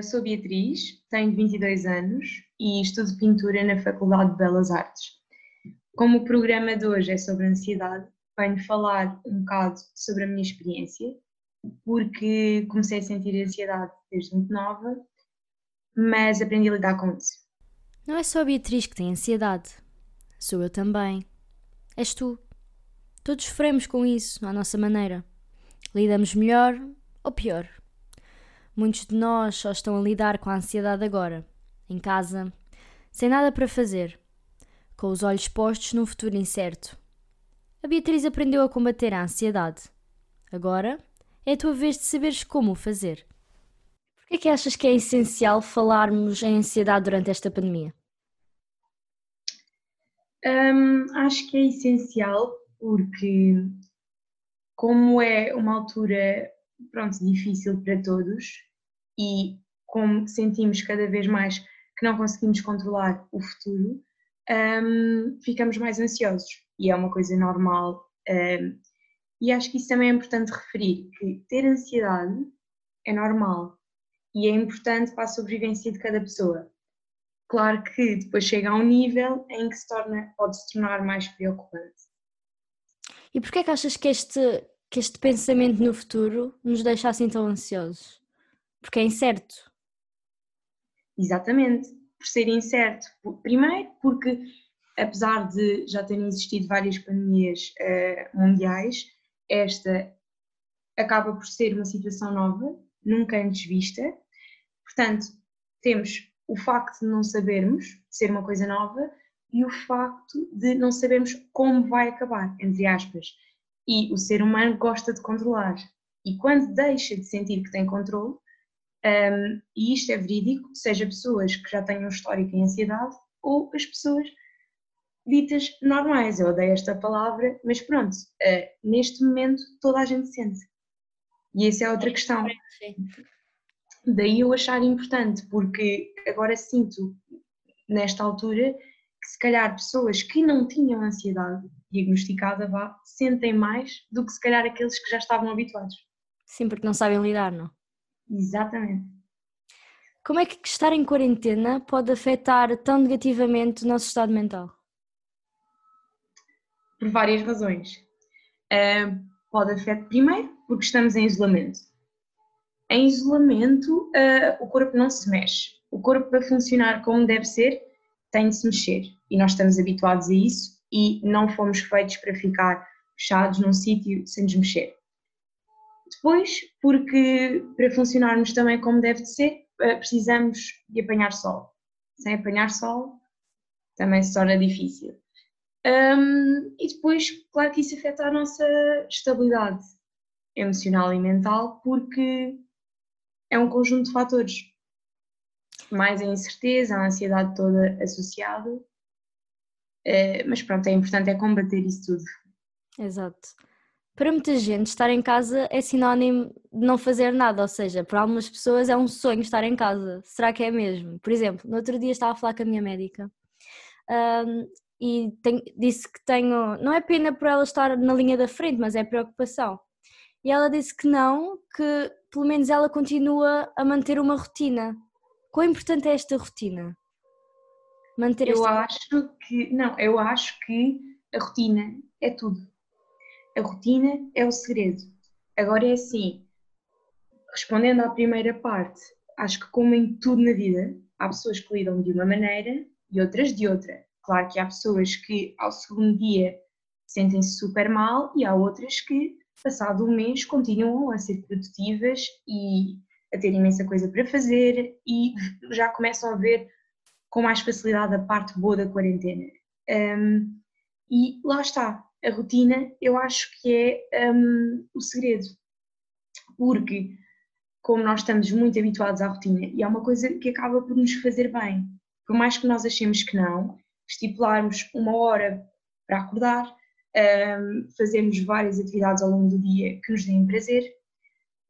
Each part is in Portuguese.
Eu sou Beatriz, tenho 22 anos e estudo pintura na Faculdade de Belas Artes. Como o programa de hoje é sobre ansiedade, venho falar um bocado sobre a minha experiência, porque comecei a sentir ansiedade desde muito nova, mas aprendi a lidar com isso. Não é só a Beatriz que tem ansiedade, sou eu também. És tu. Todos sofremos com isso, à nossa maneira. Lidamos melhor ou pior. Muitos de nós só estão a lidar com a ansiedade agora, em casa, sem nada para fazer, com os olhos postos num futuro incerto. A Beatriz aprendeu a combater a ansiedade. Agora é a tua vez de saberes como o fazer. Por que é que achas que é essencial falarmos em ansiedade durante esta pandemia? Hum, acho que é essencial porque, como é uma altura pronto, difícil para todos e como sentimos cada vez mais que não conseguimos controlar o futuro, um, ficamos mais ansiosos e é uma coisa normal. Um, e acho que isso também é importante referir, que ter ansiedade é normal e é importante para a sobrevivência de cada pessoa. Claro que depois chega a um nível em que se torna, pode se tornar mais preocupante. E porquê é que achas que este, que este pensamento no futuro nos deixa assim tão ansiosos? Porque é incerto. Exatamente, por ser incerto. Primeiro, porque apesar de já terem existido várias pandemias uh, mundiais, esta acaba por ser uma situação nova, nunca antes vista. Portanto, temos o facto de não sabermos, de ser uma coisa nova, e o facto de não sabermos como vai acabar, entre aspas. E o ser humano gosta de controlar. E quando deixa de sentir que tem controle, um, e isto é verídico, seja pessoas que já tenham histórico em ansiedade ou as pessoas ditas normais. Eu odeio esta palavra, mas pronto, uh, neste momento toda a gente sente. E essa é outra questão. Daí eu achar importante, porque agora sinto, nesta altura, que se calhar pessoas que não tinham ansiedade diagnosticada vá, sentem mais do que se calhar aqueles que já estavam habituados. Sim, porque não sabem lidar, não? Exatamente. Como é que estar em quarentena pode afetar tão negativamente o nosso estado mental? Por várias razões. Uh, pode afetar, primeiro, porque estamos em isolamento. Em isolamento, uh, o corpo não se mexe. O corpo, para funcionar como deve ser, tem de se mexer e nós estamos habituados a isso e não fomos feitos para ficar fechados num sítio sem nos mexer. Depois, porque para funcionarmos também como deve de ser, eh, precisamos de apanhar sol. Sem apanhar sol, também se torna difícil. Um, e depois, claro que isso afeta a nossa estabilidade emocional e mental, porque é um conjunto de fatores mais a incerteza, a ansiedade toda associada. Uh, mas pronto, é importante é combater isso tudo. Exato. Para muita gente, estar em casa é sinónimo de não fazer nada, ou seja, para algumas pessoas é um sonho estar em casa. Será que é mesmo? Por exemplo, no outro dia estava a falar com a minha médica um, e tenho, disse que tenho. Não é pena por ela estar na linha da frente, mas é preocupação. E ela disse que não, que pelo menos ela continua a manter uma rotina Quão importante é esta rotina? Manter eu esta... acho que não, eu acho que a rotina é tudo. A rotina é o segredo. Agora é assim, respondendo à primeira parte, acho que como em tudo na vida, há pessoas que lidam de uma maneira e outras de outra. Claro que há pessoas que ao segundo dia sentem-se super mal e há outras que, passado um mês, continuam a ser produtivas e a ter imensa coisa para fazer e já começam a ver com mais facilidade a parte boa da quarentena. Um, e lá está, a rotina eu acho que é um, o segredo, porque como nós estamos muito habituados à rotina e é uma coisa que acaba por nos fazer bem, por mais que nós achemos que não, estipularmos uma hora para acordar, um, fazermos várias atividades ao longo do dia que nos deem prazer,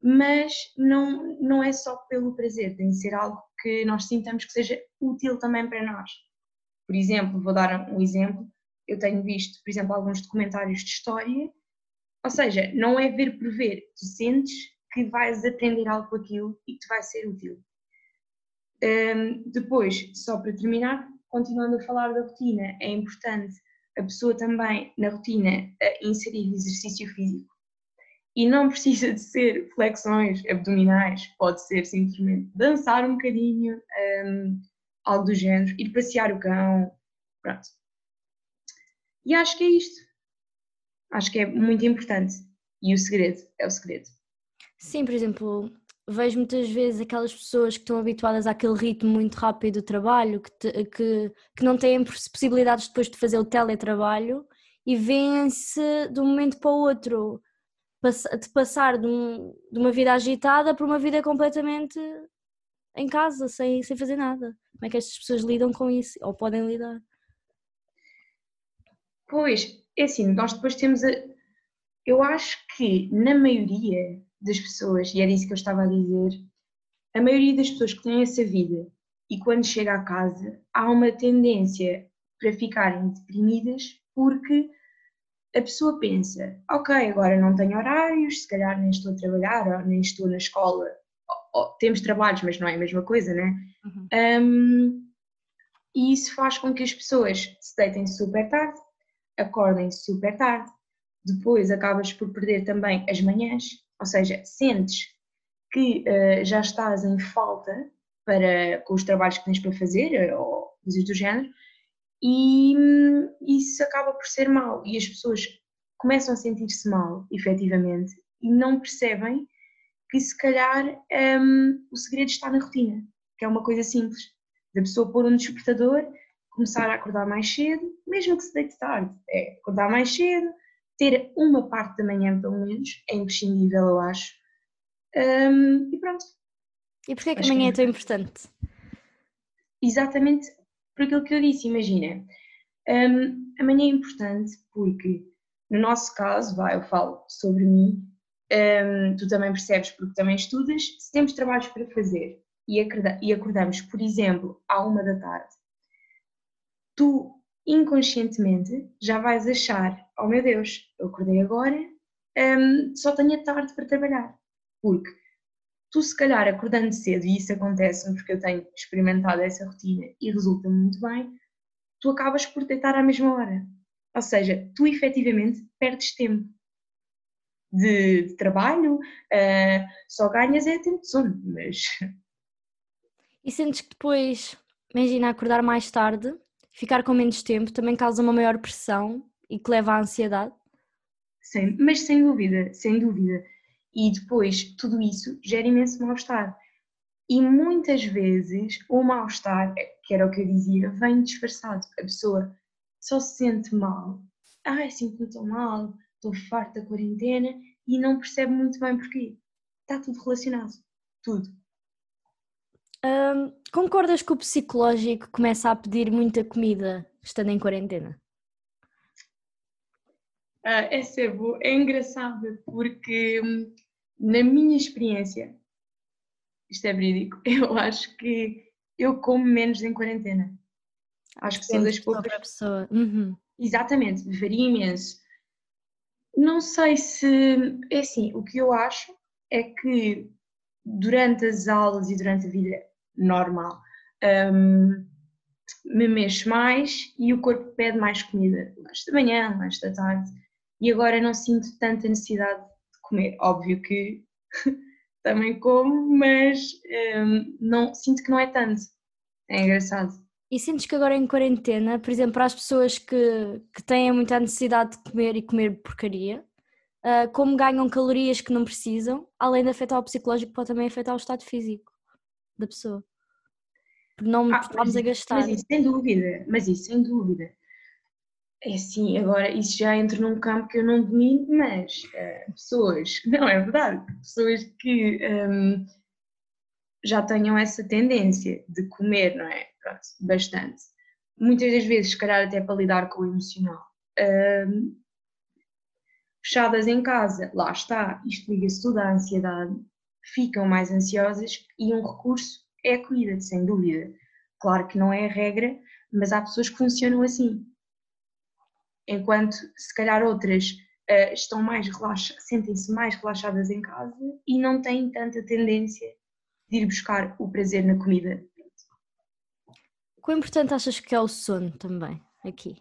mas não, não é só pelo prazer, tem de ser algo que nós sintamos que seja útil também para nós. Por exemplo, vou dar um exemplo, eu tenho visto, por exemplo, alguns documentários de história, ou seja, não é ver por ver, tu sentes que vais aprender algo com aquilo e que te vai ser útil. Um, depois, só para terminar, continuando a falar da rotina, é importante a pessoa também, na rotina, inserir exercício físico. E não precisa de ser flexões abdominais, pode ser simplesmente dançar um bocadinho, um, algo do género, ir passear o cão, pronto. E acho que é isto. Acho que é muito importante. E o segredo é o segredo. Sim, por exemplo, vejo muitas vezes aquelas pessoas que estão habituadas àquele ritmo muito rápido do trabalho, que, te, que, que não têm possibilidades depois de fazer o teletrabalho e vêm-se de um momento para o outro de passar de, um, de, uma vida agitada para uma vida completamente em casa, sem, sem fazer nada. Como é que estas pessoas lidam com isso? Ou podem lidar? Pois, é assim, nós depois temos a. Eu acho que na maioria das pessoas, e era isso que eu estava a dizer, a maioria das pessoas que têm essa vida e quando chega a casa há uma tendência para ficarem deprimidas porque a pessoa pensa, ok, agora não tenho horários, se calhar nem estou a trabalhar, ou nem estou na escola, ou, ou, temos trabalhos, mas não é a mesma coisa, né? Uhum. Um, e isso faz com que as pessoas se deitem super tarde, acordem super tarde, depois acabas por perder também as manhãs, ou seja, sentes que uh, já estás em falta para, com os trabalhos que tens para fazer, ou coisas do género, e isso acaba por ser mal. E as pessoas começam a sentir-se mal, efetivamente, e não percebem que se calhar um, o segredo está na rotina, que é uma coisa simples, da pessoa pôr um despertador, começar a acordar mais cedo, mesmo que se deite tarde, é acordar mais cedo, ter uma parte da manhã, pelo menos, é imprescindível, eu acho. Um, e pronto. E porquê que a manhã é tão importante? Exatamente por aquilo que eu disse, imagina. Um, a manhã é importante porque, no nosso caso, vai, eu falo sobre mim, um, tu também percebes porque também estudas, se temos trabalhos para fazer e acordamos, por exemplo, à uma da tarde, tu inconscientemente já vais achar, oh meu Deus, eu acordei agora, um, só tenho a tarde para trabalhar. Porque tu se calhar acordando cedo, e isso acontece porque eu tenho experimentado essa rotina e resulta muito bem, tu acabas por deitar à mesma hora. Ou seja, tu efetivamente perdes tempo de, de trabalho, uh, só ganhas é tempo de sono, mas... E sentes que depois, imagina acordar mais tarde, ficar com menos tempo também causa uma maior pressão e que leva à ansiedade? Sim, mas sem dúvida, sem dúvida. E depois tudo isso gera imenso mal-estar. E muitas vezes o mal-estar, que era o que eu dizia, vem disfarçado. A pessoa só se sente mal. Ai, sinto-me tão mal, estou farta da quarentena e não percebe muito bem porquê. Está tudo relacionado. Tudo. Concordas que o psicológico começa a pedir muita comida estando em quarentena? Ah, essa é boa, é engraçada porque hum, na minha experiência, isto é verídico, eu acho que eu como menos em quarentena. Acho que sou das poucas. Pessoa. Uhum. Exatamente, varia imenso. Não sei se. É assim, o que eu acho é que durante as aulas e durante a vida normal um, me mexo mais e o corpo pede mais comida, mais da manhã, mais da tarde e agora não sinto tanta necessidade de comer. Óbvio que também como, mas um, não, sinto que não é tanto. É engraçado. E sentes que agora em quarentena, por exemplo, para as pessoas que, que têm muita necessidade de comer e comer porcaria, uh, como ganham calorias que não precisam, além de afetar o psicológico, pode também afetar o estado físico da pessoa. Por não ah, estarmos a gastar. Mas isso sem dúvida, mas isso sem dúvida. É assim, agora isso já entra num campo que eu não domino, mas uh, pessoas, não é verdade, pessoas que um, já tenham essa tendência de comer, não é? Pronto, bastante. Muitas das vezes, se calhar até para lidar com o emocional. Um, fechadas em casa, lá está, isto liga-se tudo à ansiedade, ficam mais ansiosas e um recurso é a comida, sem dúvida. Claro que não é a regra, mas há pessoas que funcionam assim enquanto se calhar outras uh, estão mais relaxadas, sentem-se mais relaxadas em casa e não têm tanta tendência de ir buscar o prazer na comida. Quão importante achas que é o sono também aqui?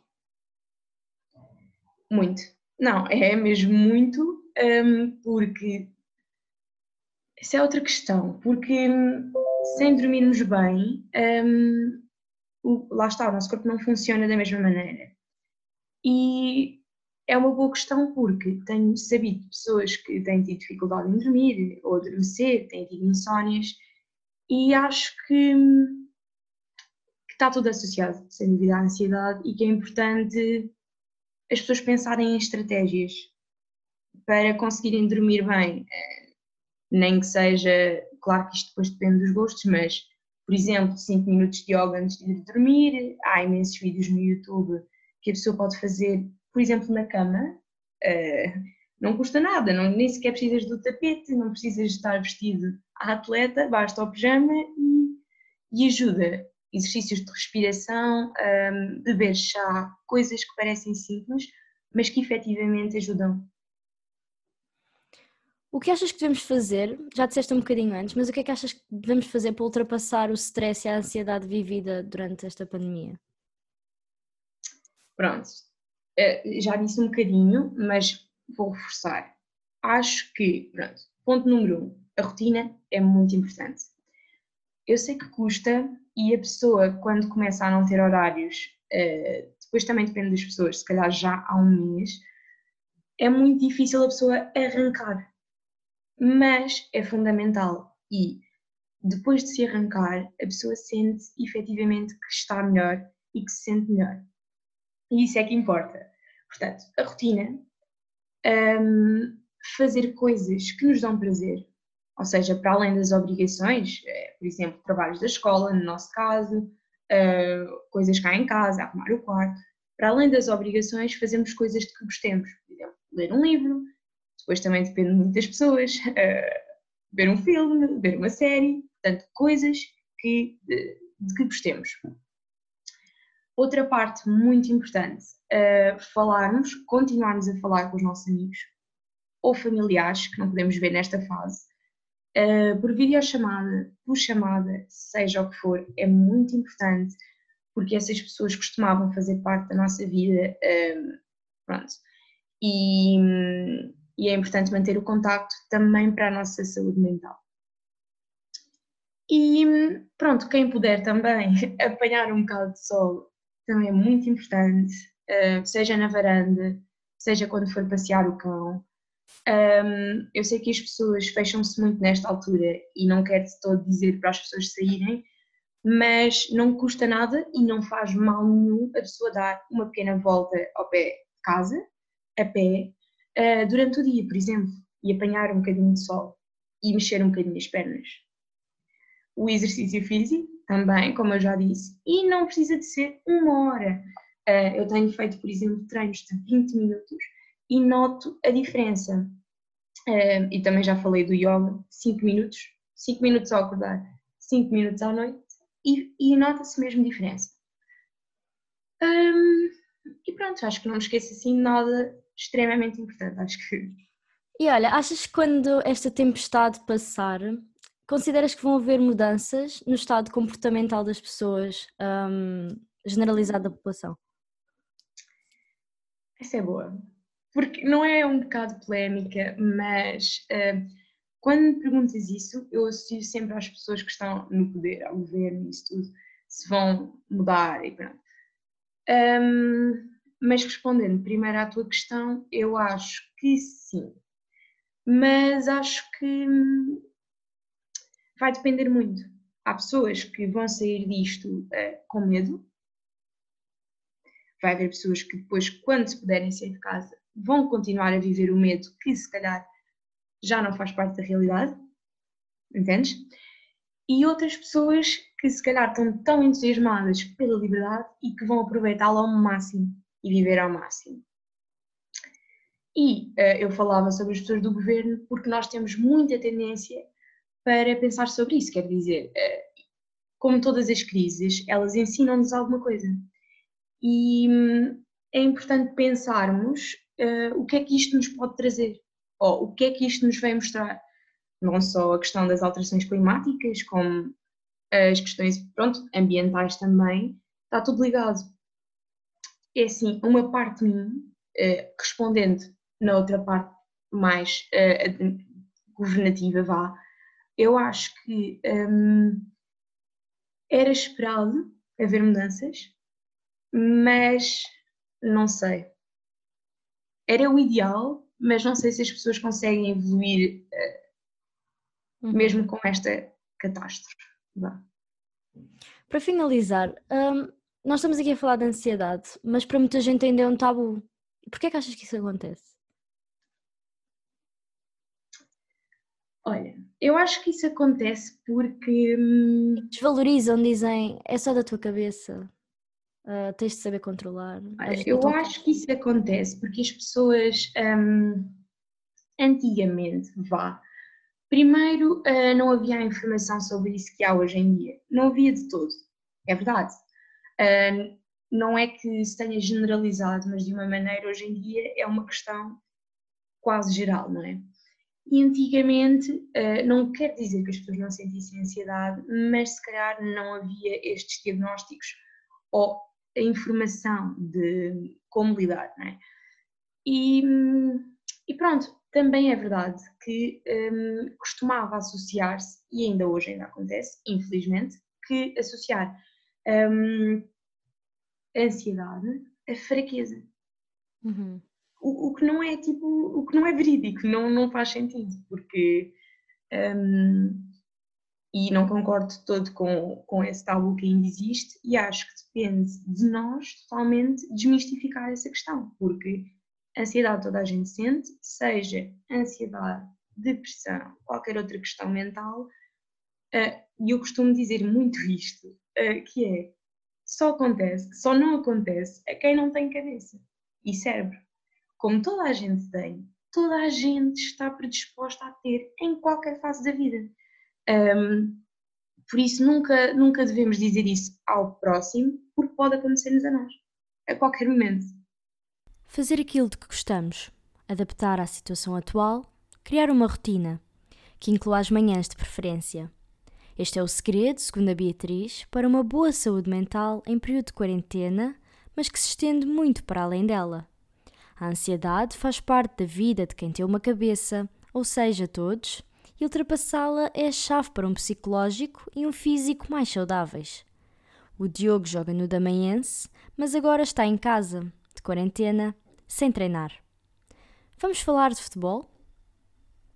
Muito. Não, é mesmo muito, um, porque essa é outra questão, porque hum, sem dormirmos bem, um, lá está, o nosso corpo não funciona da mesma maneira. E é uma boa questão porque tenho sabido pessoas que têm tido dificuldade em dormir ou adormecer, têm tido insónias, e acho que, que está tudo associado, sem dúvida, à ansiedade e que é importante as pessoas pensarem em estratégias para conseguirem dormir bem, nem que seja, claro que isto depois depende dos gostos, mas por exemplo, 5 minutos de yoga antes de ir dormir, há imensos vídeos no YouTube que a pessoa pode fazer, por exemplo, na cama, uh, não custa nada, não, nem sequer precisas do tapete, não precisas estar vestido à atleta, basta o pijama e, e ajuda. Exercícios de respiração, um, beber chá, coisas que parecem simples, mas que efetivamente ajudam. O que achas que devemos fazer? Já disseste um bocadinho antes, mas o que é que achas que devemos fazer para ultrapassar o stress e a ansiedade vivida durante esta pandemia? Pronto, eh, já disse um bocadinho, mas vou reforçar. Acho que, pronto, ponto número um, a rotina é muito importante. Eu sei que custa e a pessoa, quando começa a não ter horários, eh, depois também depende das pessoas, se calhar já há um mês, é muito difícil a pessoa arrancar. Mas é fundamental e depois de se arrancar, a pessoa sente efetivamente que está melhor e que se sente melhor. E isso é que importa. Portanto, a rotina, um, fazer coisas que nos dão prazer, ou seja, para além das obrigações, eh, por exemplo, trabalhos da escola, no nosso caso, uh, coisas cá em casa, arrumar o quarto. Para além das obrigações, fazemos coisas de que gostemos, por exemplo, ler um livro, depois também depende muito das pessoas, uh, ver um filme, ver uma série, portanto, coisas que, de, de que gostemos. Outra parte muito importante, uh, falarmos, continuarmos a falar com os nossos amigos ou familiares, que não podemos ver nesta fase, uh, por videochamada, por chamada, seja o que for, é muito importante, porque essas pessoas costumavam fazer parte da nossa vida, uh, pronto, e, e é importante manter o contacto também para a nossa saúde mental. E pronto, quem puder também apanhar um bocado de sol também é muito importante, uh, seja na varanda, seja quando for passear o cão. Um, eu sei que as pessoas fecham-se muito nesta altura e não quero de todo dizer para as pessoas saírem, mas não custa nada e não faz mal nenhum a pessoa dar uma pequena volta ao pé de casa, a pé, uh, durante o dia, por exemplo, e apanhar um bocadinho de sol e mexer um bocadinho as pernas. O exercício físico também, como eu já disse, e não precisa de ser uma hora. Uh, eu tenho feito, por exemplo, treinos de 20 minutos e noto a diferença. Uh, e também já falei do yoga, 5 minutos, 5 minutos ao acordar, 5 minutos à noite, e, e nota-se mesmo diferença. E pronto, acho que não me esqueço assim nada extremamente importante, acho que. E olha, achas que quando esta tempestade passar, Consideras que vão haver mudanças no estado comportamental das pessoas, um, generalizado da população? Essa é boa. Porque não é um bocado polémica, mas uh, quando me perguntas isso, eu associo sempre às pessoas que estão no poder, ao governo isso tudo, se vão mudar e pronto. Um, mas respondendo primeiro à tua questão, eu acho que sim. Mas acho que vai depender muito. Há pessoas que vão sair disto uh, com medo, vai haver pessoas que depois, quando se puderem sair de casa, vão continuar a viver o medo que se calhar já não faz parte da realidade, entendes? E outras pessoas que se calhar estão tão entusiasmadas pela liberdade e que vão aproveitá-la ao máximo e viver ao máximo. E uh, eu falava sobre as pessoas do governo porque nós temos muita tendência para pensar sobre isso. Quer dizer, eh, como todas as crises, elas ensinam-nos alguma coisa. E hum, é importante pensarmos uh, o que é que isto nos pode trazer, ou o que é que isto nos vai mostrar. Não só a questão das alterações climáticas, como as questões, pronto, ambientais também, está tudo ligado. É assim, uma parte de mim, uh, respondendo na outra parte mais governativa, vá, eu acho que um, era esperado haver mudanças, mas não sei. Era o ideal, mas não sei se as pessoas conseguem evoluir uh, uhum. mesmo com esta catástrofe. Vá. Para finalizar, um, nós estamos aqui a falar de ansiedade, mas para muita gente ainda é um tabu. Porquê é que achas que isso acontece? Olha, eu acho que isso acontece porque. Hum, Desvalorizam, dizem, é só da tua cabeça, uh, tens de saber controlar. Olha, eu acho que isso acontece porque as pessoas. Um, antigamente, vá. Primeiro, uh, não havia a informação sobre isso que há hoje em dia. Não havia de todo. É verdade. Uh, não é que se tenha generalizado, mas de uma maneira hoje em dia é uma questão quase geral, não é? E antigamente, uh, não quer dizer que as pessoas não sentissem ansiedade, mas se calhar não havia estes diagnósticos ou a informação de como lidar, não é? E, e pronto, também é verdade que um, costumava associar-se, e ainda hoje ainda acontece, infelizmente, que associar um, a ansiedade a fraqueza. Uhum. O, o, que não é tipo, o que não é verídico, não, não faz sentido, porque um, e não concordo todo com, com esse tabu que ainda existe e acho que depende de nós totalmente desmistificar essa questão, porque ansiedade toda a gente sente, seja ansiedade, depressão, qualquer outra questão mental, uh, e eu costumo dizer muito isto, uh, que é, só acontece, só não acontece a quem não tem cabeça e cérebro como toda a gente tem, toda a gente está predisposta a ter em qualquer fase da vida. Um, por isso, nunca, nunca devemos dizer isso ao próximo, porque pode acontecer-nos a nós, a qualquer momento. Fazer aquilo de que gostamos, adaptar à situação atual, criar uma rotina, que inclua as manhãs de preferência. Este é o segredo, segundo a Beatriz, para uma boa saúde mental em período de quarentena, mas que se estende muito para além dela. A ansiedade faz parte da vida de quem tem uma cabeça, ou seja, todos, e ultrapassá-la é a chave para um psicológico e um físico mais saudáveis. O Diogo joga no Damaense, mas agora está em casa, de quarentena, sem treinar. Vamos falar de futebol?